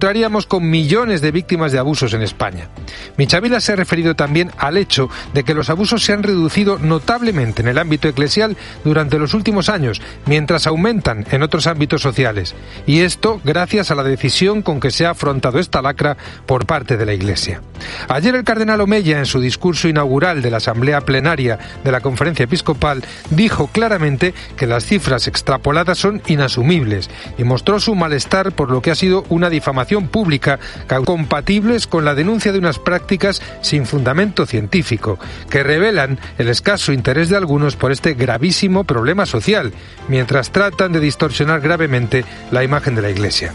encontraríamos con millones de víctimas de abusos en España. Michavila se ha referido también al hecho de que los abusos se han reducido notablemente en el ámbito eclesial durante los últimos años, mientras aumentan en otros ámbitos sociales. Y esto gracias a la decisión con que se ha afrontado esta lacra por parte de la Iglesia. Ayer el cardenal Omeya, en su discurso inaugural de la Asamblea Plenaria de la Conferencia Episcopal, dijo claramente que las cifras extrapoladas son inasumibles y mostró su malestar por lo que ha sido una difamación pública compatibles con la denuncia de unas prácticas sin fundamento científico, que revelan el escaso interés de algunos por este gravísimo problema social, mientras tratan de distorsionar gravemente la imagen de la Iglesia.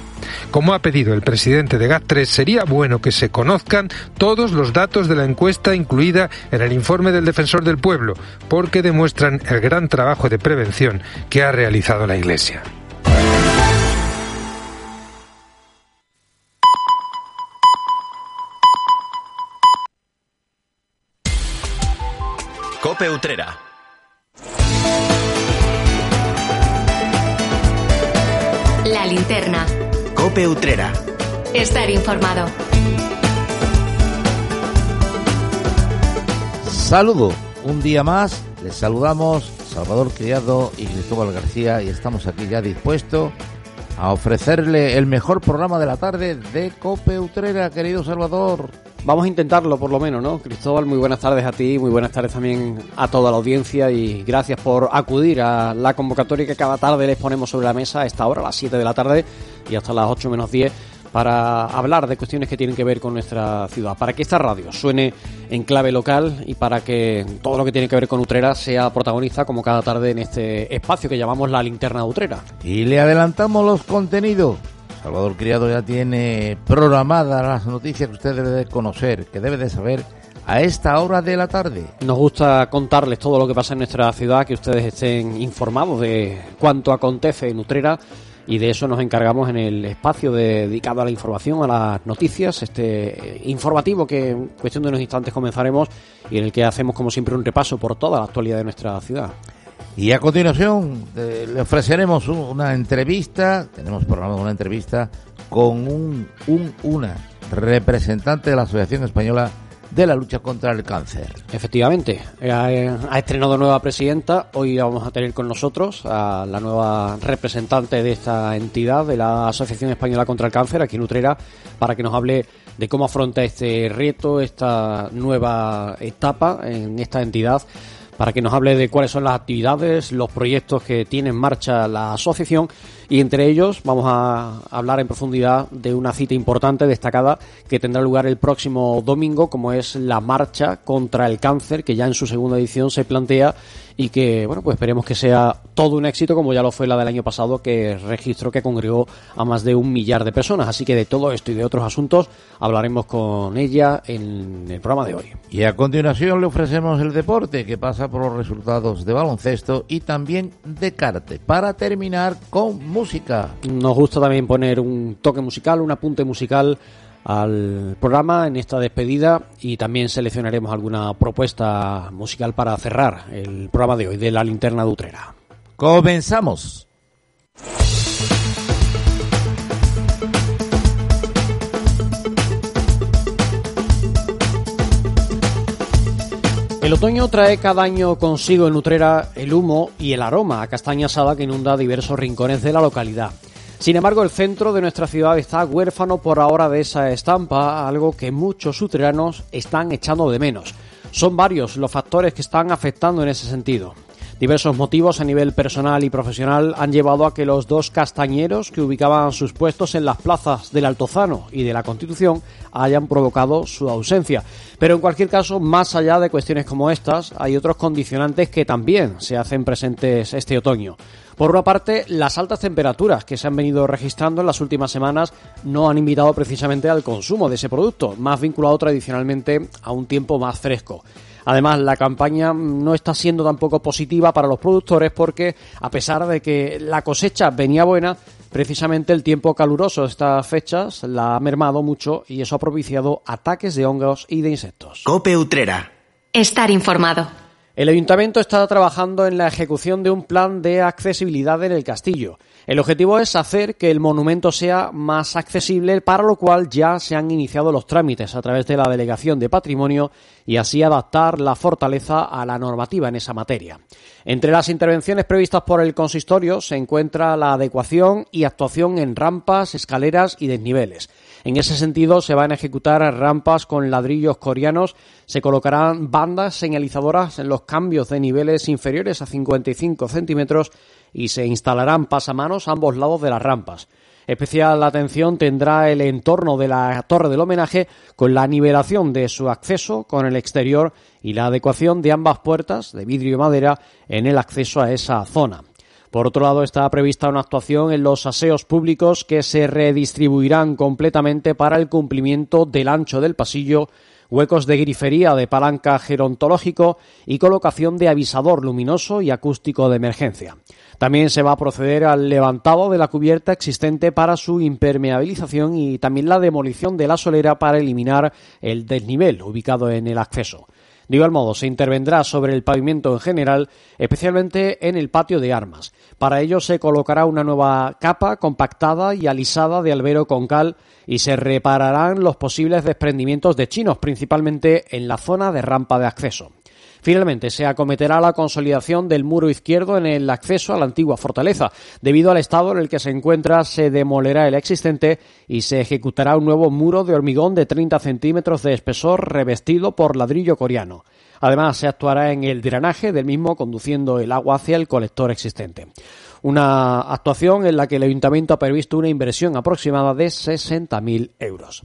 Como ha pedido el presidente de GAT3, sería bueno que se conozcan todos los datos de la encuesta incluida en el informe del Defensor del Pueblo, porque demuestran el gran trabajo de prevención que ha realizado la Iglesia. Cope Utrera. La linterna. Cope Utrera. Estar informado. Saludo, un día más, les saludamos Salvador Criado y Cristóbal García y estamos aquí ya dispuestos a ofrecerle el mejor programa de la tarde de Cope Utrera, querido Salvador. Vamos a intentarlo por lo menos, ¿no? Cristóbal, muy buenas tardes a ti, muy buenas tardes también a toda la audiencia y gracias por acudir a la convocatoria que cada tarde les ponemos sobre la mesa a esta hora, a las 7 de la tarde y hasta las 8 menos 10 para hablar de cuestiones que tienen que ver con nuestra ciudad, para que esta radio suene en clave local y para que todo lo que tiene que ver con Utrera sea protagonista como cada tarde en este espacio que llamamos la linterna de Utrera. Y le adelantamos los contenidos. Salvador Criado ya tiene programadas las noticias que usted debe de conocer, que debe de saber a esta hora de la tarde. Nos gusta contarles todo lo que pasa en nuestra ciudad, que ustedes estén informados de cuánto acontece en Utrera y de eso nos encargamos en el espacio dedicado a la información, a las noticias, este informativo que en cuestión de unos instantes comenzaremos y en el que hacemos como siempre un repaso por toda la actualidad de nuestra ciudad. Y a continuación eh, le ofreceremos una entrevista, tenemos programado una entrevista con un, un, una representante de la Asociación Española de la lucha contra el cáncer. Efectivamente, ha, ha, estrenado nueva presidenta. Hoy vamos a tener con nosotros a la nueva representante de esta entidad, de la Asociación Española contra el Cáncer, aquí en Utrera, para que nos hable de cómo afronta este reto, esta nueva etapa en esta entidad para que nos hable de cuáles son las actividades, los proyectos que tiene en marcha la asociación y entre ellos vamos a hablar en profundidad de una cita importante, destacada, que tendrá lugar el próximo domingo, como es la marcha contra el cáncer, que ya en su segunda edición se plantea y que, bueno, pues esperemos que sea todo un éxito, como ya lo fue la del año pasado, que registró que congregó a más de un millar de personas. Así que de todo esto y de otros asuntos hablaremos con ella en el programa de hoy. Y a continuación le ofrecemos el deporte, que pasa por los resultados de baloncesto y también de carte, para terminar con música. Nos gusta también poner un toque musical, un apunte musical al programa en esta despedida y también seleccionaremos alguna propuesta musical para cerrar el programa de hoy de la linterna de Utrera. Comenzamos. El otoño trae cada año consigo en Utrera el humo y el aroma a castaña asada que inunda diversos rincones de la localidad. Sin embargo, el centro de nuestra ciudad está huérfano por ahora de esa estampa, algo que muchos utreranos están echando de menos. Son varios los factores que están afectando en ese sentido. Diversos motivos a nivel personal y profesional han llevado a que los dos castañeros que ubicaban sus puestos en las plazas del Altozano y de la Constitución hayan provocado su ausencia. Pero en cualquier caso, más allá de cuestiones como estas, hay otros condicionantes que también se hacen presentes este otoño. Por una parte, las altas temperaturas que se han venido registrando en las últimas semanas no han invitado precisamente al consumo de ese producto, más vinculado tradicionalmente a un tiempo más fresco. Además, la campaña no está siendo tampoco positiva para los productores porque, a pesar de que la cosecha venía buena, precisamente el tiempo caluroso de estas fechas la ha mermado mucho y eso ha propiciado ataques de hongos y de insectos. Cope Utrera. Estar informado. El ayuntamiento está trabajando en la ejecución de un plan de accesibilidad en el castillo. El objetivo es hacer que el monumento sea más accesible, para lo cual ya se han iniciado los trámites a través de la Delegación de Patrimonio y así adaptar la fortaleza a la normativa en esa materia. Entre las intervenciones previstas por el consistorio se encuentra la adecuación y actuación en rampas, escaleras y desniveles. En ese sentido, se van a ejecutar rampas con ladrillos coreanos, se colocarán bandas señalizadoras en los cambios de niveles inferiores a 55 centímetros y se instalarán pasamanos a ambos lados de las rampas. Especial atención tendrá el entorno de la torre del homenaje con la nivelación de su acceso con el exterior y la adecuación de ambas puertas de vidrio y madera en el acceso a esa zona. Por otro lado, está prevista una actuación en los aseos públicos que se redistribuirán completamente para el cumplimiento del ancho del pasillo, huecos de grifería de palanca gerontológico y colocación de avisador luminoso y acústico de emergencia. También se va a proceder al levantado de la cubierta existente para su impermeabilización y también la demolición de la solera para eliminar el desnivel ubicado en el acceso. De igual modo, se intervendrá sobre el pavimento en general, especialmente en el patio de armas. Para ello se colocará una nueva capa compactada y alisada de albero con cal y se repararán los posibles desprendimientos de chinos, principalmente en la zona de rampa de acceso. Finalmente, se acometerá la consolidación del muro izquierdo en el acceso a la antigua fortaleza. Debido al estado en el que se encuentra, se demolerá el existente y se ejecutará un nuevo muro de hormigón de 30 centímetros de espesor revestido por ladrillo coreano. Además, se actuará en el drenaje del mismo conduciendo el agua hacia el colector existente. Una actuación en la que el ayuntamiento ha previsto una inversión aproximada de 60.000 euros.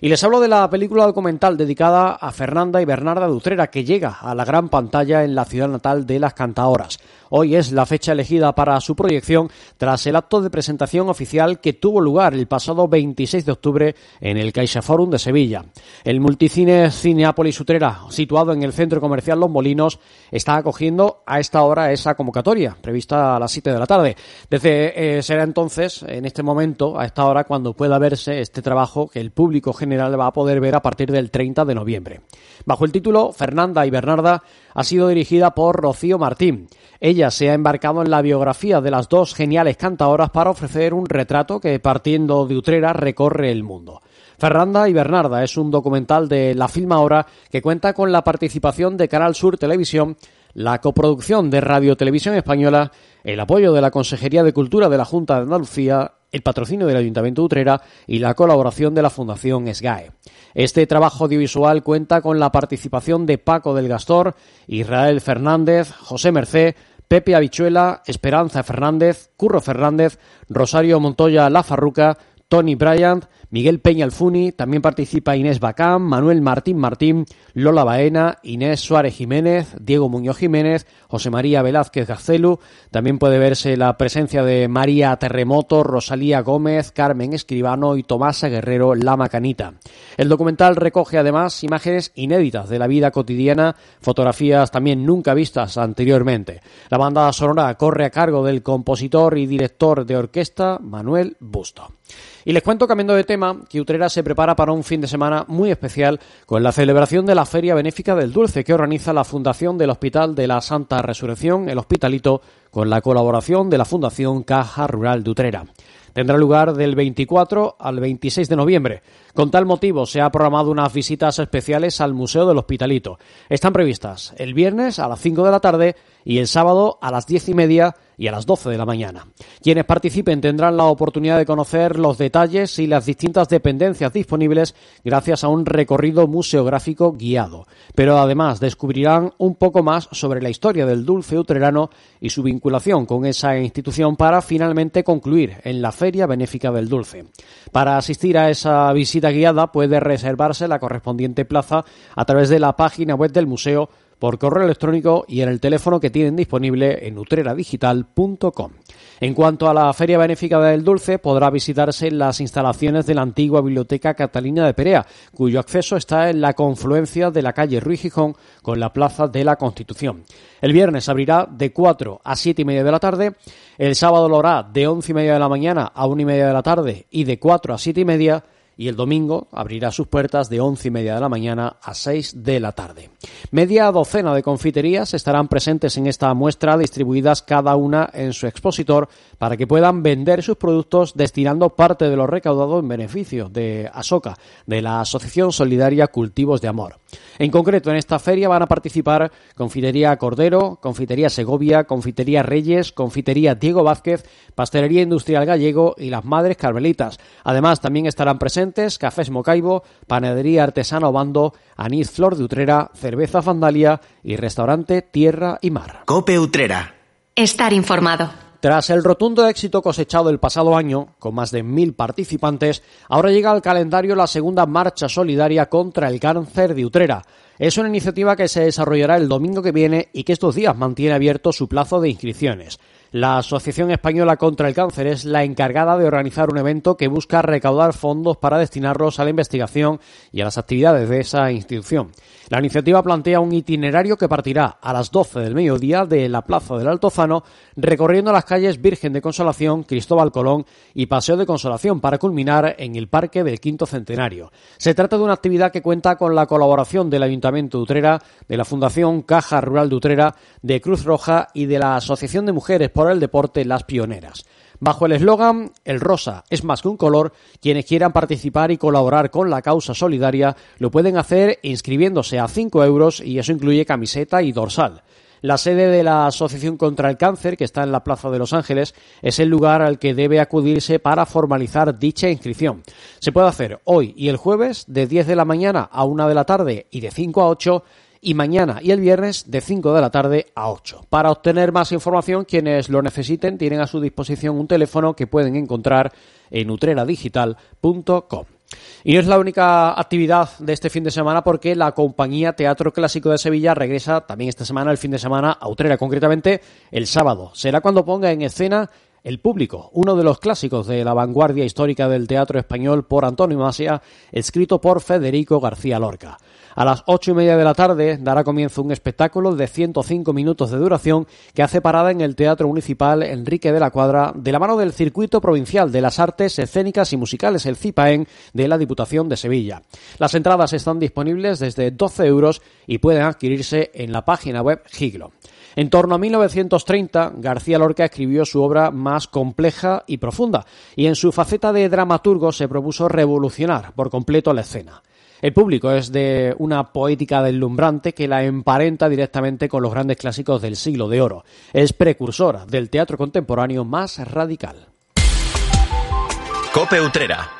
Y les hablo de la película documental dedicada a Fernanda y Bernarda Dutrera que llega a la gran pantalla en la ciudad natal de las cantaoras. Hoy es la fecha elegida para su proyección tras el acto de presentación oficial que tuvo lugar el pasado 26 de octubre en el Caixa Forum de Sevilla. El multicine Cineápolis Utrera, situado en el centro comercial Los Molinos, está acogiendo a esta hora esa convocatoria, prevista a las 7 de la tarde. Desde eh, será entonces, en este momento, a esta hora, cuando pueda verse este trabajo que el público general va a poder ver a partir del 30 de noviembre. Bajo el título Fernanda y Bernarda, ha sido dirigida por Rocío Martín. Ella se ha embarcado en la biografía de las dos geniales cantadoras para ofrecer un retrato que, partiendo de Utrera, recorre el mundo. Fernanda y Bernarda es un documental de la Filma Ahora que cuenta con la participación de Canal Sur Televisión, la coproducción de Radio Televisión Española, el apoyo de la Consejería de Cultura de la Junta de Andalucía, el patrocinio del Ayuntamiento de Utrera y la colaboración de la Fundación SGAE. Este trabajo audiovisual cuenta con la participación de Paco del Gastor, Israel Fernández, José Mercé, Pepe Habichuela, Esperanza Fernández, Curro Fernández, Rosario Montoya La Farruca, Tony Bryant, Miguel Peña Alfuni, también participa Inés Bacán, Manuel Martín Martín, Lola Baena, Inés Suárez Jiménez, Diego Muñoz Jiménez, José María Velázquez Gacelu, también puede verse la presencia de María Terremoto, Rosalía Gómez, Carmen Escribano y Tomasa Guerrero La Macanita. El documental recoge además imágenes inéditas de la vida cotidiana, fotografías también nunca vistas anteriormente. La banda sonora corre a cargo del compositor y director de orquesta Manuel Busto. Y les cuento, cambiando de tema, que Utrera se prepara para un fin de semana muy especial con la celebración de la Feria Benéfica del Dulce que organiza la Fundación del Hospital de la Santa Resurrección, el Hospitalito, con la colaboración de la Fundación Caja Rural de Utrera. Tendrá lugar del 24 al 26 de noviembre. Con tal motivo se ha programado unas visitas especiales al Museo del Hospitalito. Están previstas el viernes a las 5 de la tarde y el sábado a las 10 y media y a las 12 de la mañana. Quienes participen tendrán la oportunidad de conocer los detalles y las distintas dependencias disponibles gracias a un recorrido museográfico guiado. Pero además descubrirán un poco más sobre la historia del dulce utrerano y su vinculación con esa institución para finalmente concluir en la Feria Benéfica del Dulce. Para asistir a esa visita guiada puede reservarse la correspondiente plaza a través de la página web del museo por correo electrónico y en el teléfono que tienen disponible en utreradigital.com. En cuanto a la Feria Benéfica del Dulce, podrá visitarse las instalaciones de la antigua Biblioteca Catalina de Perea, cuyo acceso está en la confluencia de la calle Ruiz Gijón con la Plaza de la Constitución. El viernes abrirá de 4 a 7 y media de la tarde, el sábado lo hará de 11 y media de la mañana a 1 y media de la tarde y de 4 a 7 y media, y el domingo abrirá sus puertas de once y media de la mañana a 6 de la tarde. Media docena de confiterías estarán presentes en esta muestra, distribuidas cada una en su expositor para que puedan vender sus productos destinando parte de lo recaudado en beneficio de ASOCA, de la Asociación Solidaria Cultivos de Amor. En concreto, en esta feria van a participar Confitería Cordero, Confitería Segovia, Confitería Reyes, Confitería Diego Vázquez, Pastelería Industrial Gallego y las Madres Carmelitas. Además, también estarán presentes Cafés Mocaibo, Panadería Artesana Obando, Anís Flor de Utrera, Cerveza Fandalia y Restaurante Tierra y Mar. Cope Utrera. Estar informado. Tras el rotundo éxito cosechado el pasado año, con más de mil participantes, ahora llega al calendario la segunda marcha solidaria contra el cáncer de Utrera. Es una iniciativa que se desarrollará el domingo que viene y que estos días mantiene abierto su plazo de inscripciones. La Asociación Española contra el Cáncer es la encargada de organizar un evento que busca recaudar fondos para destinarlos a la investigación y a las actividades de esa institución. La iniciativa plantea un itinerario que partirá a las 12 del mediodía de la Plaza del Altozano, recorriendo las calles Virgen de Consolación, Cristóbal Colón y Paseo de Consolación para culminar en el Parque del Quinto Centenario. Se trata de una actividad que cuenta con la colaboración del Ayuntamiento de Utrera, de la Fundación Caja Rural de Utrera, de Cruz Roja y de la Asociación de Mujeres el Deporte Las Pioneras. Bajo el eslogan El rosa es más que un color, quienes quieran participar y colaborar con la causa solidaria lo pueden hacer inscribiéndose a 5 euros y eso incluye camiseta y dorsal. La sede de la Asociación contra el Cáncer, que está en la Plaza de Los Ángeles, es el lugar al que debe acudirse para formalizar dicha inscripción. Se puede hacer hoy y el jueves de 10 de la mañana a 1 de la tarde y de 5 a 8 y mañana y el viernes de 5 de la tarde a 8. Para obtener más información, quienes lo necesiten tienen a su disposición un teléfono que pueden encontrar en utreradigital.com. Y no es la única actividad de este fin de semana porque la compañía Teatro Clásico de Sevilla regresa también esta semana, el fin de semana, a Utrera, concretamente el sábado. Será cuando ponga en escena el público, uno de los clásicos de la vanguardia histórica del teatro español por Antonio Masia, escrito por Federico García Lorca. A las ocho y media de la tarde dará comienzo un espectáculo de 105 minutos de duración que hace parada en el Teatro Municipal Enrique de la Cuadra de la mano del Circuito Provincial de las Artes Escénicas y Musicales, el CIPAEN, de la Diputación de Sevilla. Las entradas están disponibles desde 12 euros y pueden adquirirse en la página web Giglo. En torno a 1930, García Lorca escribió su obra más compleja y profunda, y en su faceta de dramaturgo se propuso revolucionar por completo la escena. El público es de una poética deslumbrante que la emparenta directamente con los grandes clásicos del siglo de oro. Es precursora del teatro contemporáneo más radical. Cope.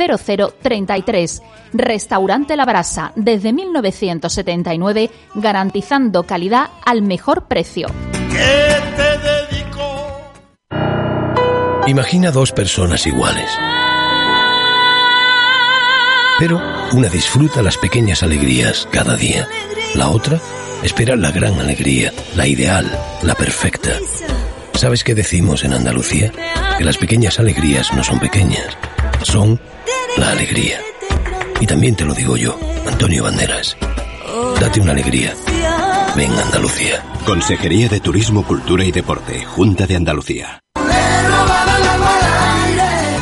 0033. Restaurante La Brasa, desde 1979, garantizando calidad al mejor precio. Imagina dos personas iguales. Pero una disfruta las pequeñas alegrías cada día. La otra espera la gran alegría, la ideal, la perfecta. ¿Sabes qué decimos en Andalucía? Que las pequeñas alegrías no son pequeñas, son la alegría. Y también te lo digo yo, Antonio Banderas. Date una alegría. Ven Andalucía. Consejería de Turismo, Cultura y Deporte, Junta de Andalucía.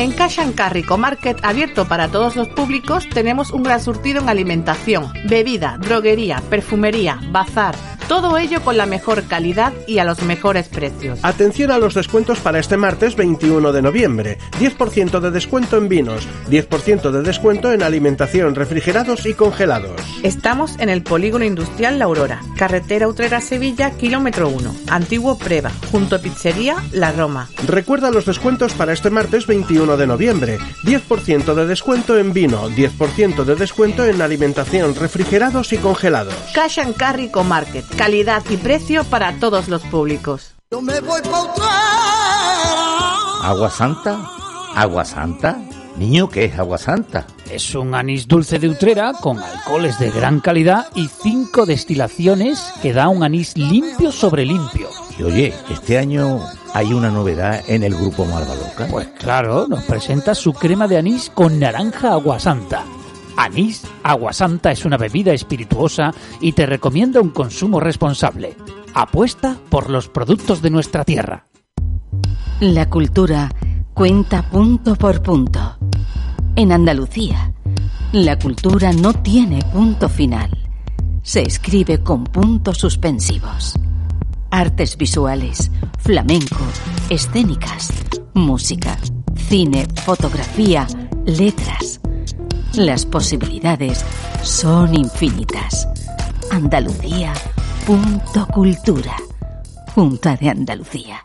En Cash and Carry Market abierto para todos los públicos tenemos un gran surtido en alimentación, bebida, droguería, perfumería, bazar, Todo ello con la mejor calidad y a los mejores precios. Atención a los descuentos para este martes 21 de noviembre. 10% de descuento en vinos, 10% de descuento en alimentación, refrigerados y congelados. Estamos en el Polígono Industrial La Aurora, carretera Utrera-Sevilla, kilómetro 1, antiguo Preva, junto a Pizzería La Roma. Recuerda los descuentos para este martes 21 de noviembre. 10% de descuento en vino, 10% de descuento en alimentación, refrigerados y congelados. Cash and Carry Market, calidad y precio para todos los públicos. ¿Agua Santa? ¿Agua Santa? Niño, ¿qué es agua santa? Es un anís dulce de Utrera con alcoholes de gran calidad y cinco destilaciones que da un anís limpio sobre limpio. Y oye, este año hay una novedad en el grupo Malvaloca. Pues claro, nos presenta su crema de anís con naranja agua santa. Anís Agua Santa es una bebida espirituosa y te recomienda un consumo responsable. Apuesta por los productos de nuestra tierra. La cultura cuenta punto por punto. En Andalucía, la cultura no tiene punto final. Se escribe con puntos suspensivos. Artes visuales, flamenco, escénicas, música, cine, fotografía, letras las posibilidades son infinitas. Andalucía. Punto cultura. Junta de Andalucía.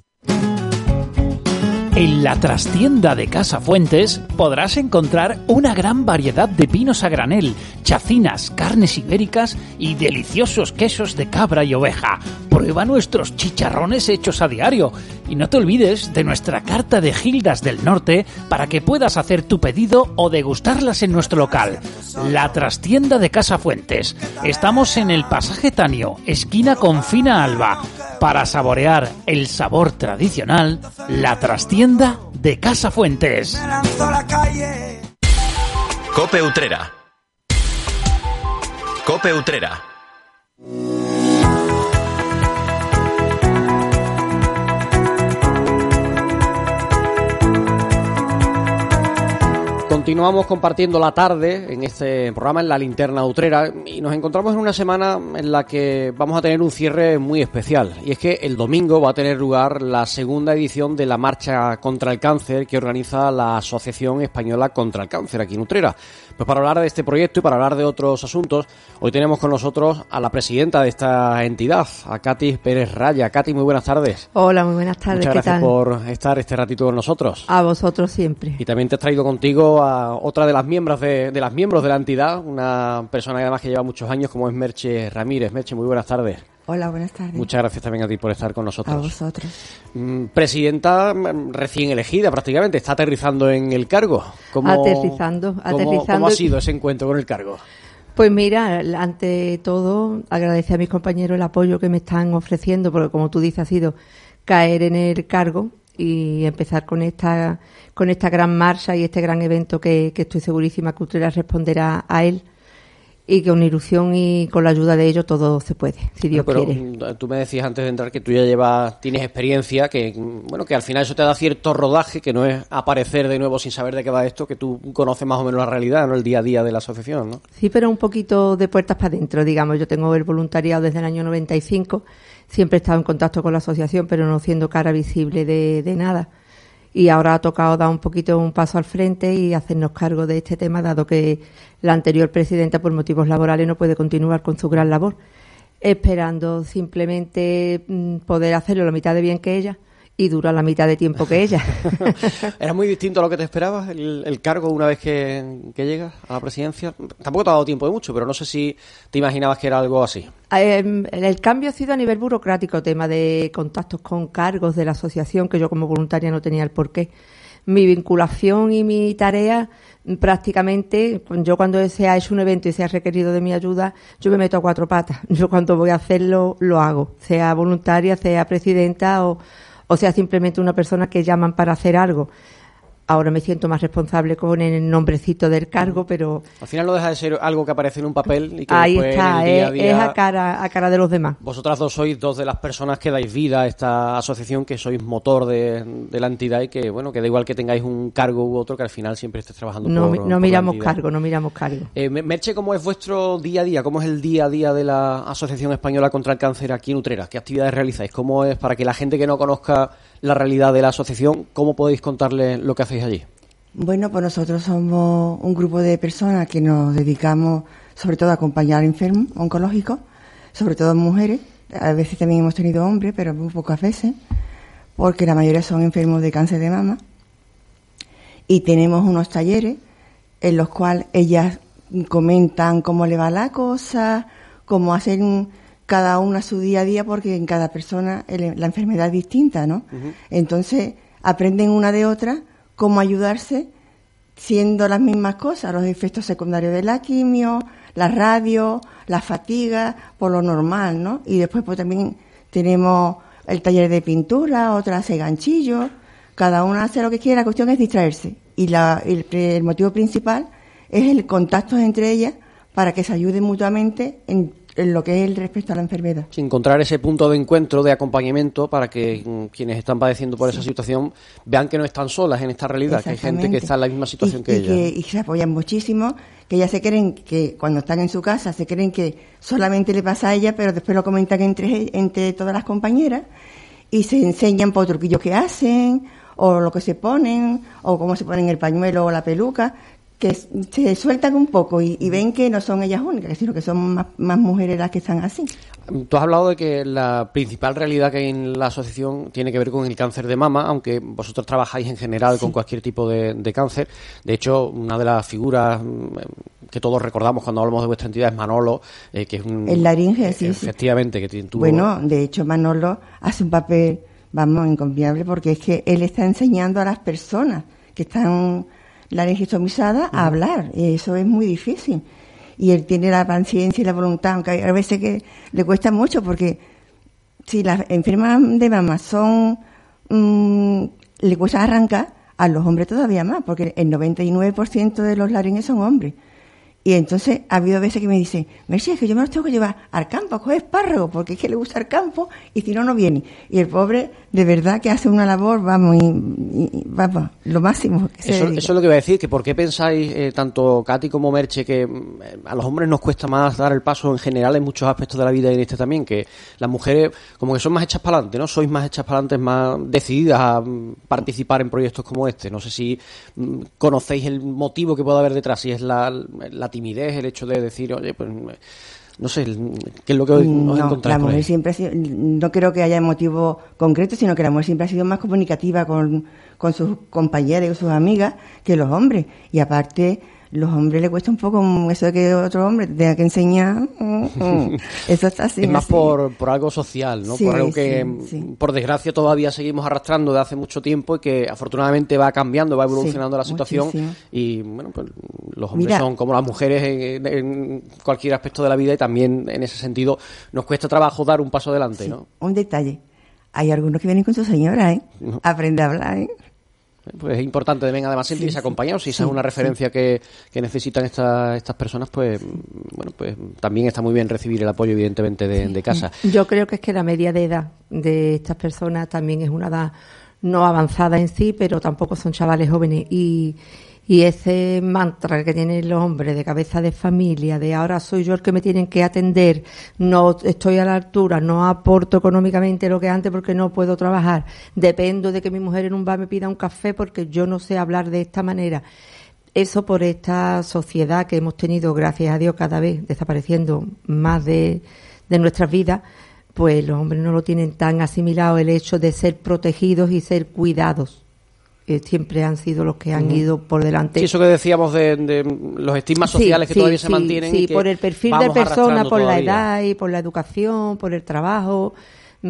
En la trastienda de Casa Fuentes podrás encontrar una gran variedad de vinos a granel, chacinas, carnes ibéricas y deliciosos quesos de cabra y oveja. Prueba nuestros chicharrones hechos a diario y no te olvides de nuestra carta de Gildas del Norte para que puedas hacer tu pedido o degustarlas en nuestro local. La trastienda de Casa Fuentes. Estamos en el pasaje Tanio, esquina con Fina Alba. Para saborear el sabor tradicional, la trastienda de Casa Fuentes. Cope Utrera. Cope Utrera. Continuamos compartiendo la tarde en este programa en la linterna utrera y nos encontramos en una semana en la que vamos a tener un cierre muy especial y es que el domingo va a tener lugar la segunda edición de la marcha contra el cáncer que organiza la Asociación Española contra el Cáncer aquí en Utrera. Pues para hablar de este proyecto y para hablar de otros asuntos, hoy tenemos con nosotros a la presidenta de esta entidad, a Katy Pérez Raya. Katy, muy buenas tardes. Hola, muy buenas tardes. Muchas ¿Qué gracias tal? por estar este ratito con nosotros. A vosotros siempre. Y también te has traído contigo a otra de las miembros de, de las miembros de la entidad, una persona además que lleva muchos años como es Merche Ramírez. Merche, muy buenas tardes. Hola, buenas tardes. Muchas gracias también a ti por estar con nosotros. A vosotros. Mm, Presidenta mm, recién elegida prácticamente, está aterrizando en el cargo. ¿Cómo- Aterrizando, cómo- aterrizando. ¿Cómo ha sido ese encuentro con el cargo? Pues mira, ante todo, agradecer a mis compañeros el apoyo que me están ofreciendo, porque como tú dices, ha sido caer en el cargo y empezar con esta, con esta gran marcha y este gran evento que, estoy segurísima que usted responderá a él y que con ilusión y con la ayuda de ellos todo se puede, si Dios Pero quiere. mm, tú me decías antes de entrar que tú ya llevas, tienes experiencia, que mm, bueno, que al final eso te da cierto rodaje, que no es aparecer de nuevo sin saber de qué va esto, que tú conoces más o menos la realidad, ¿no? El día a día de la asociación, ¿no? Sí, pero un poquito de puertas para adentro, digamos. Yo tengo el voluntariado desde el año 95, siempre he estado en contacto con la asociación, pero no siendo cara visible de, de nada. Y ahora ha tocado dar un poquito un paso al frente y hacernos cargo de este tema, dado que la anterior presidenta, por motivos laborales, no puede continuar con su gran labor, esperando simplemente mm, poder hacerlo la mitad de bien que ella y dura la mitad de tiempo que ella. ¿Era muy distinto a lo que te esperabas el, el cargo una vez que, que llegas a la presidencia? Tampoco te ha dado tiempo de mucho, pero no sé si te imaginabas que era algo así. Eh, el cambio ha sido a nivel burocrático, tema de contactos con cargos de la asociación, que yo como voluntaria no tenía el porqué. Mi vinculación y mi tarea, prácticamente, yo cuando se ha hecho un evento y se ha requerido de mi ayuda, yo me meto a cuatro patas. Yo cuando voy a hacerlo, lo hago, sea voluntaria, sea presidenta o, o sea simplemente una persona que llaman para hacer algo. Ahora me siento más responsable con el nombrecito del cargo, pero Al final no deja de ser algo que aparece en un papel y que ahí después está, en el día a es, día... es a cara a cara de los demás. Vosotras dos sois dos de las personas que dais vida a esta asociación, que sois motor de, de la entidad y que, bueno, que da igual que tengáis un cargo u otro, que al final siempre estés trabajando No, por no la miramos cargo, no miramos cargo. Eh, Me- Merche, ¿cómo es vuestro día a día? ¿Cómo es el día a día de la Asociación Española contra el Cáncer aquí en Utrera? ¿Qué actividades realizáis? ¿Cómo es para que la gente que no conozca la realidad de la asociación, cómo podéis contarle lo que hacéis allí? Bueno, pues nosotros somos un grupo de personas que nos dedicamos sobre todo a acompañar enfermos oncológicos, sobre todo mujeres. A veces también hemos tenido hombres, pero muy pocas veces, porque la mayoría son enfermos de cáncer de mama. Y tenemos unos talleres en los cuales ellas comentan cómo le va la cosa, cómo hacen cada una su día a día, porque en cada persona el- la enfermedad es distinta, ¿no? Entonces aprenden una de otra cómo ayudarse siendo las mismas cosas, los efectos secundarios de la quimio, la radio, la fatiga, por lo normal, ¿no? Y después pues también tenemos el taller de pintura, otra hace ganchillos, cada una hace lo que quiere, la cuestión es distraerse. Y la- el, el motivo principal es el contacto entre ellas para que se ayuden mutuamente en, en lo que es el respecto a la enfermedad. Sí, encontrar ese punto de encuentro, de acompañamiento, para que quienes están padeciendo por esa situación vean que no están solas en esta realidad, que hay gente que está en la misma situación y, que y ellas. y se apoyan muchísimo, que ellas se creen que cuando están en su casa se creen que solamente le pasa a ella, pero después lo comentan entre, entre todas las compañeras y se enseñan por truquillos que hacen, o lo que se ponen, o cómo se ponen el pañuelo o la peluca, que se sueltan un poco y, y ven que no son ellas únicas, sino que son más, más mujeres las que están así. Tú has hablado de que la principal realidad que hay en la asociación tiene que ver con el cáncer de mama, aunque vosotros trabajáis en general con cualquier tipo de, de cáncer. De hecho, una de las figuras mm, que todos recordamos cuando hablamos de vuestra entidad es Manolo, eh, que es un... El laringe, sí, sí. Efectivamente, que tiene- tuvo... Bueno, de hecho Manolo hace un papel, vamos, inconfiable, porque es que él está enseñando a las personas que están laringistomizadas a hablar, y eso es muy difícil. Y él tiene la paciencia y la voluntad, aunque a veces que le cuesta mucho, porque si las enfermas de mama son, mm, le cuesta arrancar, a los hombres todavía más, porque el 99% de los laringes son hombres. Y entonces ha habido veces que me dicen, Mercedes, es que yo me los tengo que llevar al campo a coger espárragos, porque es que le gusta el campo y si no, no viene. Y el pobre, de verdad que hace una labor, vamos, y, y- vamos, lo máximo que se Eso, eso es lo que iba a decir, que por qué pensáis, eh, tanto Katy como Merche, que mm, a los hombres nos cuesta más dar el paso en general en muchos aspectos de la vida y en este también, que las mujeres como que son más hechas para adelante, ¿no? Sois más hechas para adelante, más decididas a mm, participar en proyectos como este. No sé si mm, conocéis el motivo que puede haber detrás, si es la, la timidez, el hecho de decir, oye, pues no sé, qué es lo que os No, encontráis la mujer siempre ha sido, no creo que haya motivo concreto, sino que la mujer siempre ha sido más comunicativa con, con sus compañeras y sus amigas que los hombres. Y aparte, los hombres le cuesta un poco eso de que otro hombre te tenga que enseñar. mm. Eso está así. es más así. por, por algo social, ¿no? Sí, por algo que, sí, mm, por desgracia, todavía seguimos arrastrando de hace mucho tiempo y que afortunadamente va cambiando, va evolucionando la situación. muchísimo. Y bueno, pues los hombres Mira. son como las mujeres en, en cualquier aspecto de la vida y también en ese sentido nos cuesta trabajo dar un paso adelante, ¿no? Un detalle. Hay algunos que vienen con su señora, ¿eh? No. Aprende a hablar, ¿eh? Pues es importante también además sentirse Sí, acompañados. Si esa Sí, es una referencia que, que necesitan estas estas personas, pues bueno, pues también está muy bien recibir el apoyo, evidentemente, de, de casa. Yo creo que es que la media de edad de estas personas también es una edad no avanzada en sí, pero tampoco son chavales jóvenes. Y, y ese mantra que tienen los hombres de cabeza de familia, de ahora soy yo el que me tienen que atender, no estoy a la altura, no aporto económicamente lo que antes porque no puedo trabajar, dependo de que mi mujer en un bar me pida un café porque yo no sé hablar de esta manera. Eso por esta sociedad que hemos tenido, gracias a Dios, cada vez desapareciendo más de, de nuestras vidas, pues los hombres no lo tienen tan asimilado el hecho de ser protegidos y ser cuidados. Que siempre han sido los que han ido por delante. Sí, eso que decíamos de, de los estigmas Sí, sociales que sí, todavía se mantienen. Sí, y que por el perfil de persona, por la edad y por la educación, por el trabajo,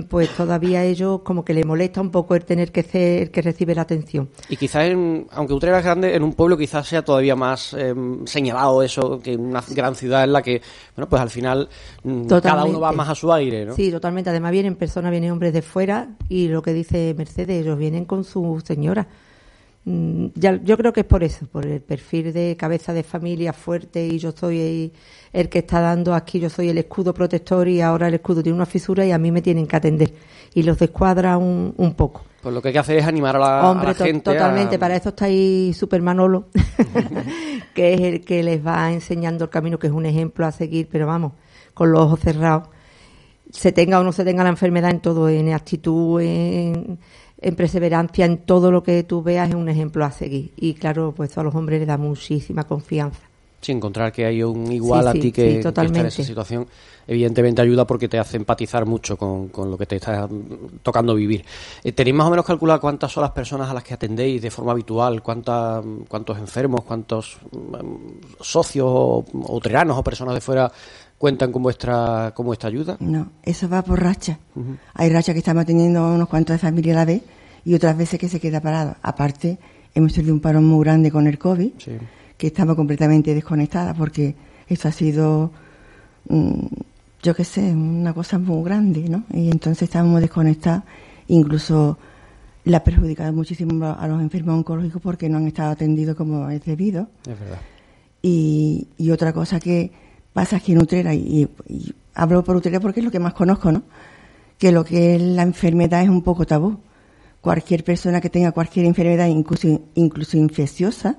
pues todavía a ellos como que les molesta un poco el tener que ser el que recibe la atención. Y quizás, en- aunque Utrera es grande, en un pueblo quizás sea todavía más eh, señalado eso que en una gran ciudad en la que, bueno, pues al final mm, cada uno va más a su aire, ¿no? Sí, totalmente. Además vienen personas, vienen hombres de fuera y lo que dice Mercedes, ellos vienen con su señora. Mm, Ya, yo creo que es por eso, por el perfil de cabeza de familia fuerte y yo soy el, que está dando aquí, yo soy el escudo protector y ahora el escudo tiene una fisura y a mí me tienen que atender y los descuadra un, un poco. Pues lo que hay que hacer es animar a la, a Hombre, la to- gente. a- totalmente, para eso está ahí Super Manolo, que es el que les va enseñando el camino, que es un ejemplo a seguir, pero vamos, con los ojos cerrados. Se tenga o no se tenga la enfermedad en todo, en actitud, en, en perseverancia, en todo lo que tú veas, es un ejemplo a seguir. Y claro, pues eso a los hombres les da muchísima confianza. Sí, encontrar que hay un igual Sí, a sí, ti sí, que, que está en esa situación, evidentemente ayuda porque te hace empatizar mucho con, con lo que te está tocando vivir. Eh, ¿Tenéis más o menos calculado cuántas son las personas a las que atendéis de forma habitual? ¿Cuántas, ¿Cuántos enfermos, cuántos mm, socios o, o teranos o personas de fuera cuentan con vuestra, con vuestra ayuda? No, eso va por racha. Hay rachas que estamos teniendo unos cuantos de familia a la vez y otras veces que se queda parado. Aparte, hemos tenido un parón muy grande con el COVID, que estamos completamente desconectadas porque esto ha sido, mm, yo qué sé, una cosa muy grande, ¿no? Y entonces estamos desconectadas. Incluso le ha perjudicado muchísimo a los enfermos oncológicos porque no han estado atendidos como es debido. Es verdad. Y, y otra cosa que pasa aquí en Utrera, y, y hablo por Utrera porque es lo que más conozco, ¿no? Que lo que es la enfermedad es un poco tabú. Cualquier persona que tenga cualquier enfermedad, incluso, incluso infecciosa,